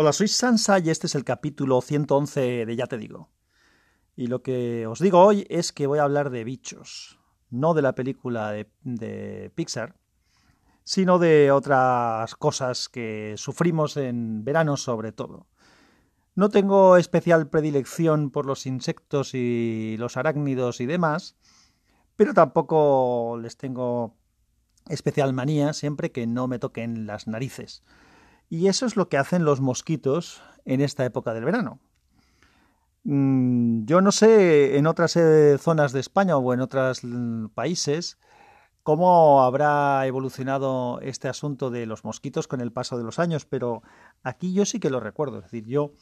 Hola, soy Sansa y este es el capítulo 111 de Ya te digo. Y lo que os digo hoy es que voy a hablar de bichos, no de la película de, Pixar, sino de otras cosas que sufrimos en verano sobre todo. No tengo especial predilección por los insectos y los arácnidos y demás, pero tampoco les tengo especial manía siempre que no me toquen las narices. Y eso es lo que hacen los mosquitos en esta época del verano. Mm, yo no sé en otras eh, zonas de España o en otros mm, países cómo habrá evolucionado este asunto de los mosquitos con el paso de los años, pero aquí yo sí que lo recuerdo. Es decir, yo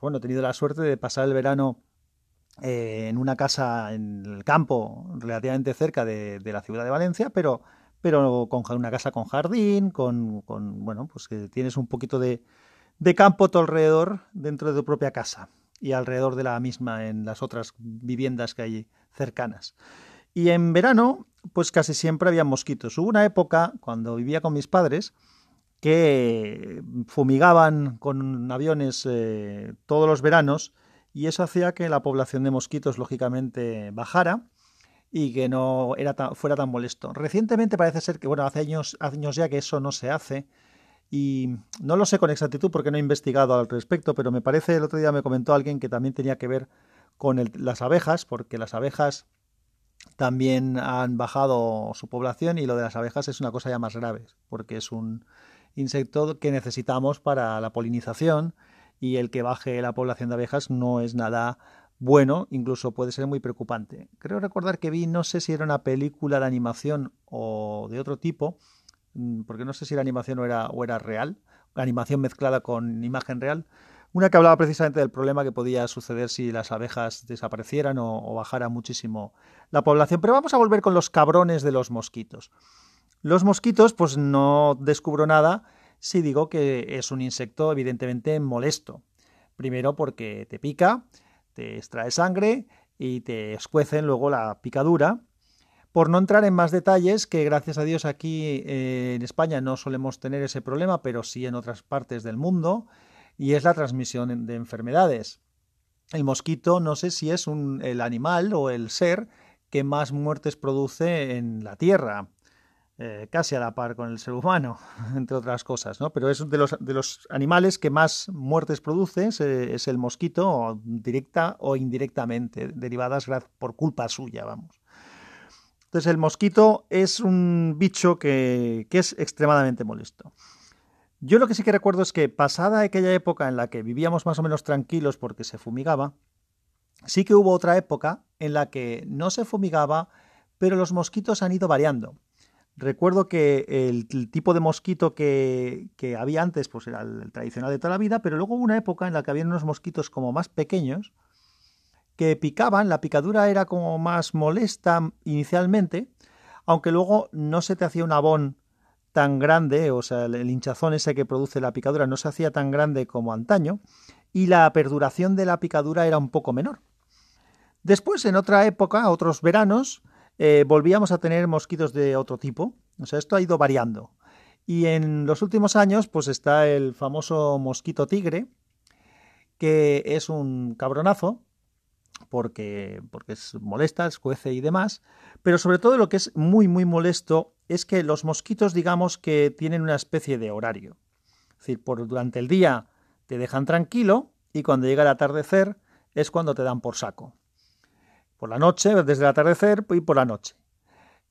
bueno, he tenido la suerte de pasar el verano eh, en una casa en el campo relativamente cerca de la ciudad de Valencia, pero pero con una casa con jardín, con, bueno, pues que tienes un poquito de, de campo tu alrededor dentro de tu propia casa y alrededor de la misma en las otras viviendas que hay cercanas. Y en verano, pues casi siempre había mosquitos. Hubo una época, cuando vivía con mis padres, que fumigaban con aviones eh, todos los veranos y eso hacía que la población de mosquitos, lógicamente, bajara y que no era fuera tan molesto. Recientemente parece ser que, bueno, hace años, años ya que eso no se hace y no lo sé con exactitud porque no he investigado al respecto, pero me parece, el otro día me comentó alguien que también tenía que ver con las abejas, porque las abejas también han bajado su población y lo de las abejas es una cosa ya más grave, porque es un insecto que necesitamos para la polinización y el que baje la población de abejas no es nada bueno, incluso puede ser muy preocupante. Creo recordar que vi, no sé si era una película de animación o de otro tipo, mm, porque no sé si la animación o era, era real, animación mezclada con imagen real, una que hablaba precisamente del problema que podía suceder si las abejas desaparecieran o bajara muchísimo la población. Pero vamos a volver con los cabrones de los mosquitos. Los mosquitos, pues no descubro nada si digo que es un insecto evidentemente molesto. Primero porque te pica, te extrae sangre y te escuecen luego la picadura. Por no entrar en más detalles, que gracias a Dios aquí eh, en España no solemos tener ese problema, pero sí en otras partes del mundo, y es la transmisión de enfermedades. El mosquito no sé si es el animal o el ser que más muertes produce en la Tierra. Eh, casi a la par con el ser humano, entre otras cosas, ¿no? Pero es de los, de los animales que más muertes produce, es, el mosquito, directa o indirectamente, derivadas por culpa suya, vamos. Entonces el mosquito es un bicho que, que es extremadamente molesto. Yo lo que sí que recuerdo es que pasada aquella época en la que vivíamos más o menos tranquilos porque se fumigaba, sí que hubo otra época en la que no se fumigaba, pero los mosquitos han ido variando. Recuerdo que el, tipo de mosquito que, había antes pues era el, tradicional de toda la vida, pero luego hubo una época en la que había unos mosquitos como más pequeños que picaban, la picadura era como más molesta inicialmente, aunque luego no se te hacía un abón tan grande, o sea, el hinchazón ese que produce la picadura no se hacía tan grande como antaño, y la perduración de la picadura era un poco menor. Después, en otra época, otros veranos, eh, volvíamos a tener mosquitos de otro tipo. O sea, esto ha ido variando. Y en los últimos años, pues está el famoso mosquito tigre, que es un cabronazo, porque, porque es molesta, escuece y demás. Pero sobre todo lo que es muy, muy molesto es que los mosquitos, digamos que tienen una especie de horario. Es decir, por, durante el día te dejan tranquilo y cuando llega el atardecer es cuando te dan por saco por la noche, desde el atardecer y por la noche.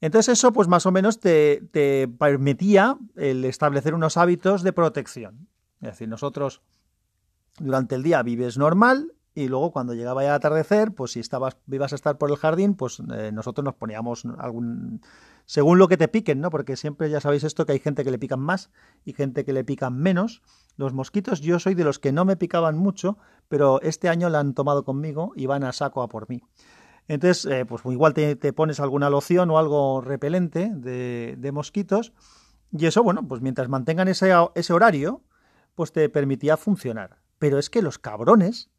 Entonces eso pues más o menos te, permitía el establecer unos hábitos de protección. Es decir, nosotros durante el día vives normal y luego cuando llegaba ya el atardecer, pues si estabas, ibas a estar por el jardín, pues eh, nosotros nos poníamos algún... según lo que te piquen, ¿no? Porque siempre ya sabéis esto que hay gente que le pican más y gente que le pican menos. Los mosquitos yo soy de los que no me picaban mucho, pero este año la han tomado conmigo y van a saco a por mí. Entonces, eh, pues igual te, pones alguna loción o algo repelente de, mosquitos y eso, bueno, pues mientras mantengan ese, ese horario, pues te permitía funcionar. Pero es que los cabrones,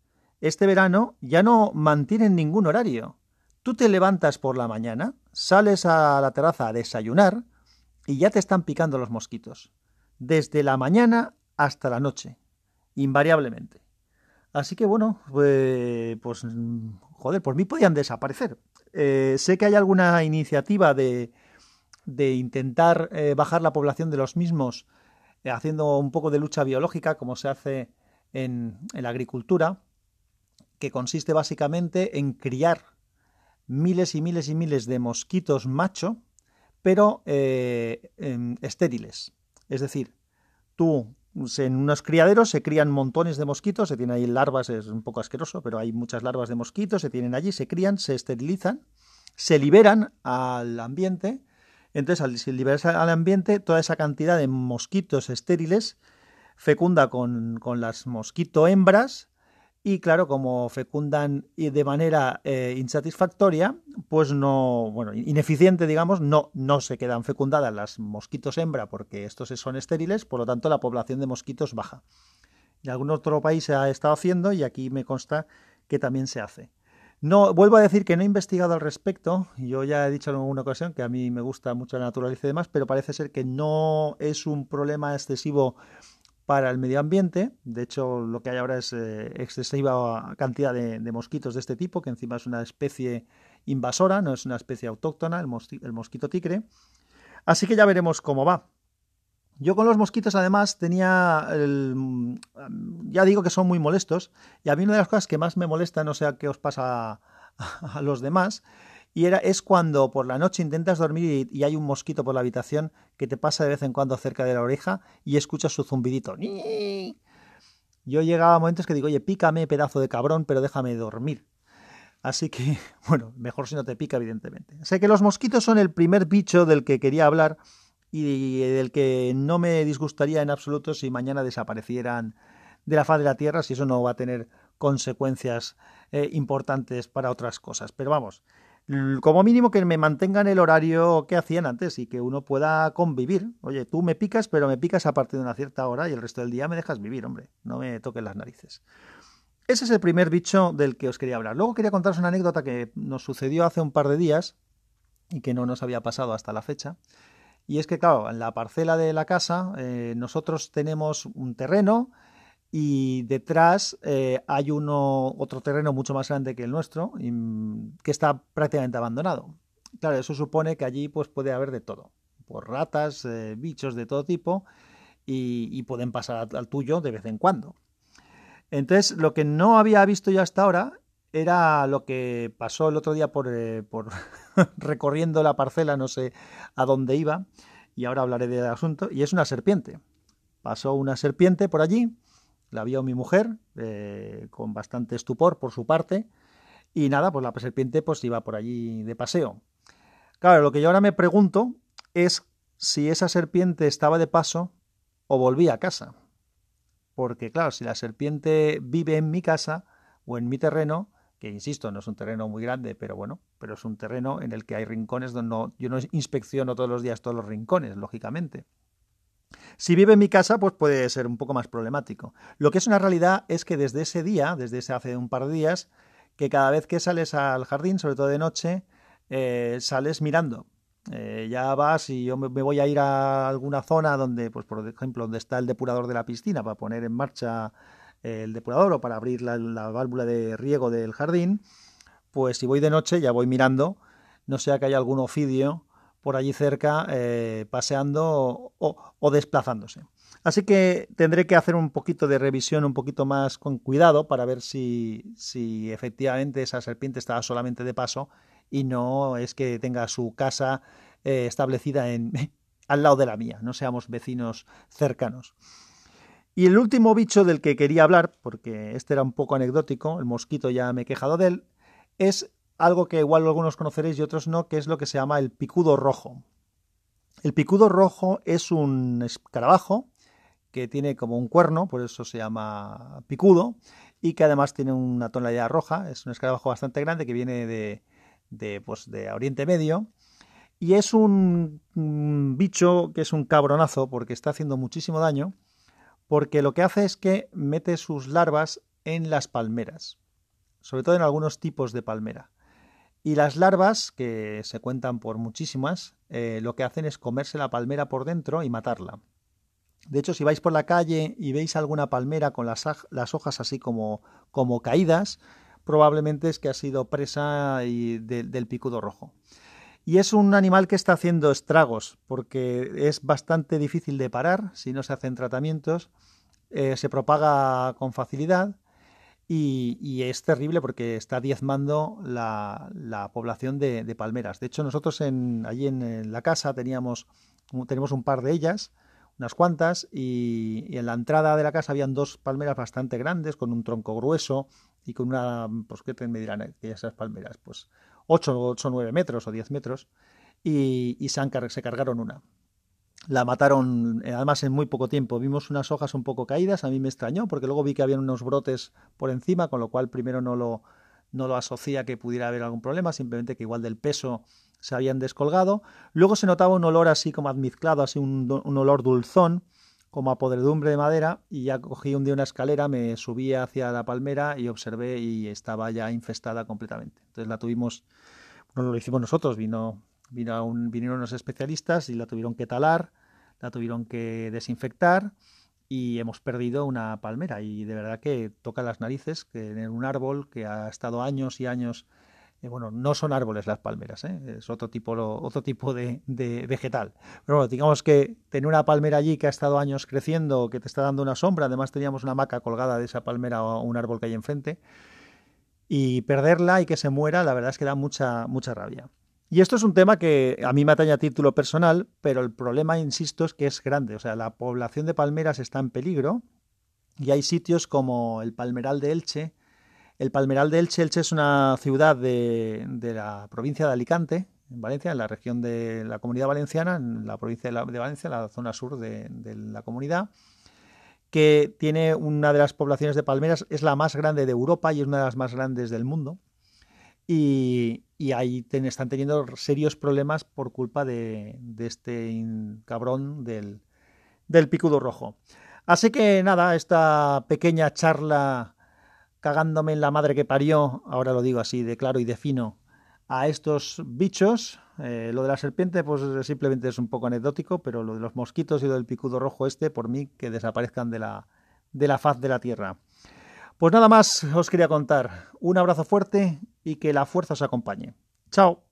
este verano, ya no mantienen ningún horario. Tú te levantas por la mañana, sales a la terraza a desayunar y ya te están picando los mosquitos. Desde la mañana hasta la noche. invariablemente. Así que bueno, pues, pues joder, por mí podían desaparecer. Eh, sé que hay alguna iniciativa de, de intentar eh, bajar la población de los mismos eh, haciendo un poco de lucha biológica, como se hace en, la agricultura, que consiste básicamente en criar miles y miles y miles de mosquitos macho, pero estériles. Es decir, tú en unos criaderos se crían montones de mosquitos, se tienen ahí larvas, es un poco asqueroso, pero hay muchas larvas de mosquitos, se tienen allí, se crían, se esterilizan, se liberan al ambiente. Entonces, al liberarse al ambiente, toda esa cantidad de mosquitos estériles fecunda con, con las mosquito hembras y claro, como fecundan de manera eh, insatisfactoria, pues no, bueno, ineficiente, digamos, no, no se quedan fecundadas las mosquitos hembra porque estos son estériles, por lo tanto la población de mosquitos baja. En algún otro país se ha estado haciendo y aquí me consta que también se hace. No, vuelvo a decir que no he investigado al respecto. Yo ya he dicho en alguna ocasión que a mí me gusta mucho la naturaleza y demás, pero parece ser que no es un problema excesivo para el medio ambiente. De hecho, lo que hay ahora es eh, excesiva cantidad de, mosquitos de este tipo, que encima es una especie invasora, no es una especie autóctona, el, mosquito tigre. Así que ya veremos cómo va. Yo con los mosquitos además tenía, ya digo que son muy molestos, y a mí una de las cosas que más me molesta, no sé qué os pasa a los demás, y era, es cuando por la noche intentas dormir y, hay un mosquito por la habitación que te pasa de vez en cuando cerca de la oreja y escuchas su zumbidito. Yo llegaba a momentos que digo, oye, pícame, pedazo de cabrón, pero déjame dormir. Así que, bueno, mejor si no te pica, evidentemente. Sé que los mosquitos son el primer bicho del que quería hablar y del que no me disgustaría en absoluto si mañana desaparecieran de la faz de la Tierra, si eso no va a tener consecuencias eh, importantes para otras cosas. Pero vamos, como mínimo que me mantengan el horario que hacían antes y que uno pueda convivir. Oye, tú me picas, pero me picas a partir de una cierta hora y el resto del día me dejas vivir, hombre, no me toques las narices. Ese es el primer bicho del que os quería hablar. Luego quería contaros una anécdota que nos sucedió hace un par de días y que no nos había pasado hasta la fecha. Y es que, claro, en la parcela de la casa eh, nosotros tenemos un terreno y detrás eh, hay uno, otro terreno mucho más grande que el nuestro que está prácticamente abandonado. Claro, eso supone que allí pues, puede haber de todo, por ratas, eh, bichos de todo tipo y, pueden pasar al tuyo de vez en cuando. Entonces, lo que no había visto yo hasta ahora era lo que pasó el otro día por, eh, por recorriendo la parcela, no sé a dónde iba, y ahora hablaré del asunto, y es una serpiente. Pasó una serpiente por allí, la vio mi mujer, eh, con bastante estupor por su parte, y nada, pues la serpiente pues iba por allí de paseo. Claro, lo que yo ahora me pregunto es si esa serpiente estaba de paso o volvía a casa. Porque claro, si la serpiente vive en mi casa o en mi terreno, que insisto, no es un terreno muy grande, pero bueno, pero es un terreno en el que hay rincones donde yo no inspecciono todos los días todos los rincones, lógicamente. Si vive en mi casa, pues puede ser un poco más problemático. Lo que es una realidad es que desde ese día, desde ese hace un par de días, que cada vez que sales al jardín, sobre todo de noche, eh, sales mirando. Eh, ya vas y yo me voy a ir a alguna zona donde, pues por ejemplo, donde está el depurador de la piscina para poner en marcha eh, el depurador o para abrir la, la válvula de riego del jardín, pues si voy de noche ya voy mirando, no sea que haya algún ofidio por allí cerca eh, paseando o, desplazándose. Así que tendré que hacer un poquito de revisión, un poquito más con cuidado para ver si, si efectivamente esa serpiente está solamente de paso y no es que tenga su casa eh, establecida en, al lado de la mía, no seamos vecinos cercanos. Y el último bicho del que quería hablar, porque este era un poco anecdótico, el mosquito ya me he quejado de él, es algo que igual algunos conoceréis y otros no, que es lo que se llama el picudo rojo. El picudo rojo es un escarabajo que tiene como un cuerno, por eso se llama picudo, y que además tiene una tonalidad roja. Es un escarabajo bastante grande que viene de, de, pues, de Oriente Medio. Y es un, un bicho que es un cabronazo porque está haciendo muchísimo daño, porque lo que hace es que mete sus larvas en las palmeras, sobre todo en algunos tipos de palmera. Y las larvas, que se cuentan por muchísimas, eh, lo que hacen es comerse la palmera por dentro y matarla. De hecho, si vais por la calle y veis alguna palmera con las, hojas así como, como caídas, probablemente es que ha sido presa del picudo rojo. Y es un animal que está haciendo estragos, porque es bastante difícil de parar si no se hacen tratamientos, eh, se propaga con facilidad y, es terrible porque está diezmando la, población de, palmeras. De hecho, nosotros en, allí en, la casa teníamos un par de ellas, unas cuantas, y, en la entrada de la casa habían dos palmeras bastante grandes, con un tronco grueso y con una, pues qué me dirán esas palmeras, pues 8 o 9 metros o 10 metros, y, se, se cargaron una. La mataron, eh, además en muy poco tiempo. Vimos unas hojas un poco caídas, a mí me extrañó, porque luego vi que había unos brotes por encima, con lo cual primero no lo, no lo asocié a que pudiera haber algún problema, simplemente que igual del peso se habían descolgado. Luego se notaba un olor así como admizclado, así un, olor dulzón, como a podredumbre de madera, y ya cogí un día una escalera, me subí hacia la palmera y observé y estaba ya infestada completamente. Entonces la tuvimos, no lo hicimos nosotros, vino, vino vinieron unos especialistas y la tuvieron que talar, la tuvieron que desinfectar y hemos perdido una palmera y de verdad que toca las narices que en un árbol que ha estado años y años eh, bueno, no son árboles las palmeras, ¿eh? es otro tipo, otro tipo de, vegetal. Pero bueno, digamos que tener una palmera allí que ha estado años creciendo, que te está dando una sombra, además teníamos una maca colgada de esa palmera o un árbol que hay enfrente, y perderla y que se muera, la verdad es que da mucha, mucha rabia. Y esto es un tema que a mí me atañe a título personal, pero el problema, insisto, es que es grande. O sea, la población de palmeras está en peligro y hay sitios como el Palmeral de Elche, el Palmeral de Elche, Elche es una ciudad de, la provincia de Alicante, en Valencia, en la región de la comunidad valenciana, en la provincia de, Valencia, la zona sur de, la comunidad, que tiene una de las poblaciones de palmeras, es la más grande de Europa y es una de las más grandes del mundo. Y, ahí están teniendo serios problemas por culpa de, este cabrón del, del picudo rojo. Así que nada, esta pequeña charla cagándome en la madre que parió, ahora lo digo así de claro y de fino, a estos bichos. Eh, lo de la serpiente, pues simplemente es un poco anecdótico, pero lo de los mosquitos y lo del picudo rojo este, por mí, que desaparezcan de la, de la faz de la tierra. Pues nada más os quería contar. Un abrazo fuerte y que la fuerza os acompañe. Chao.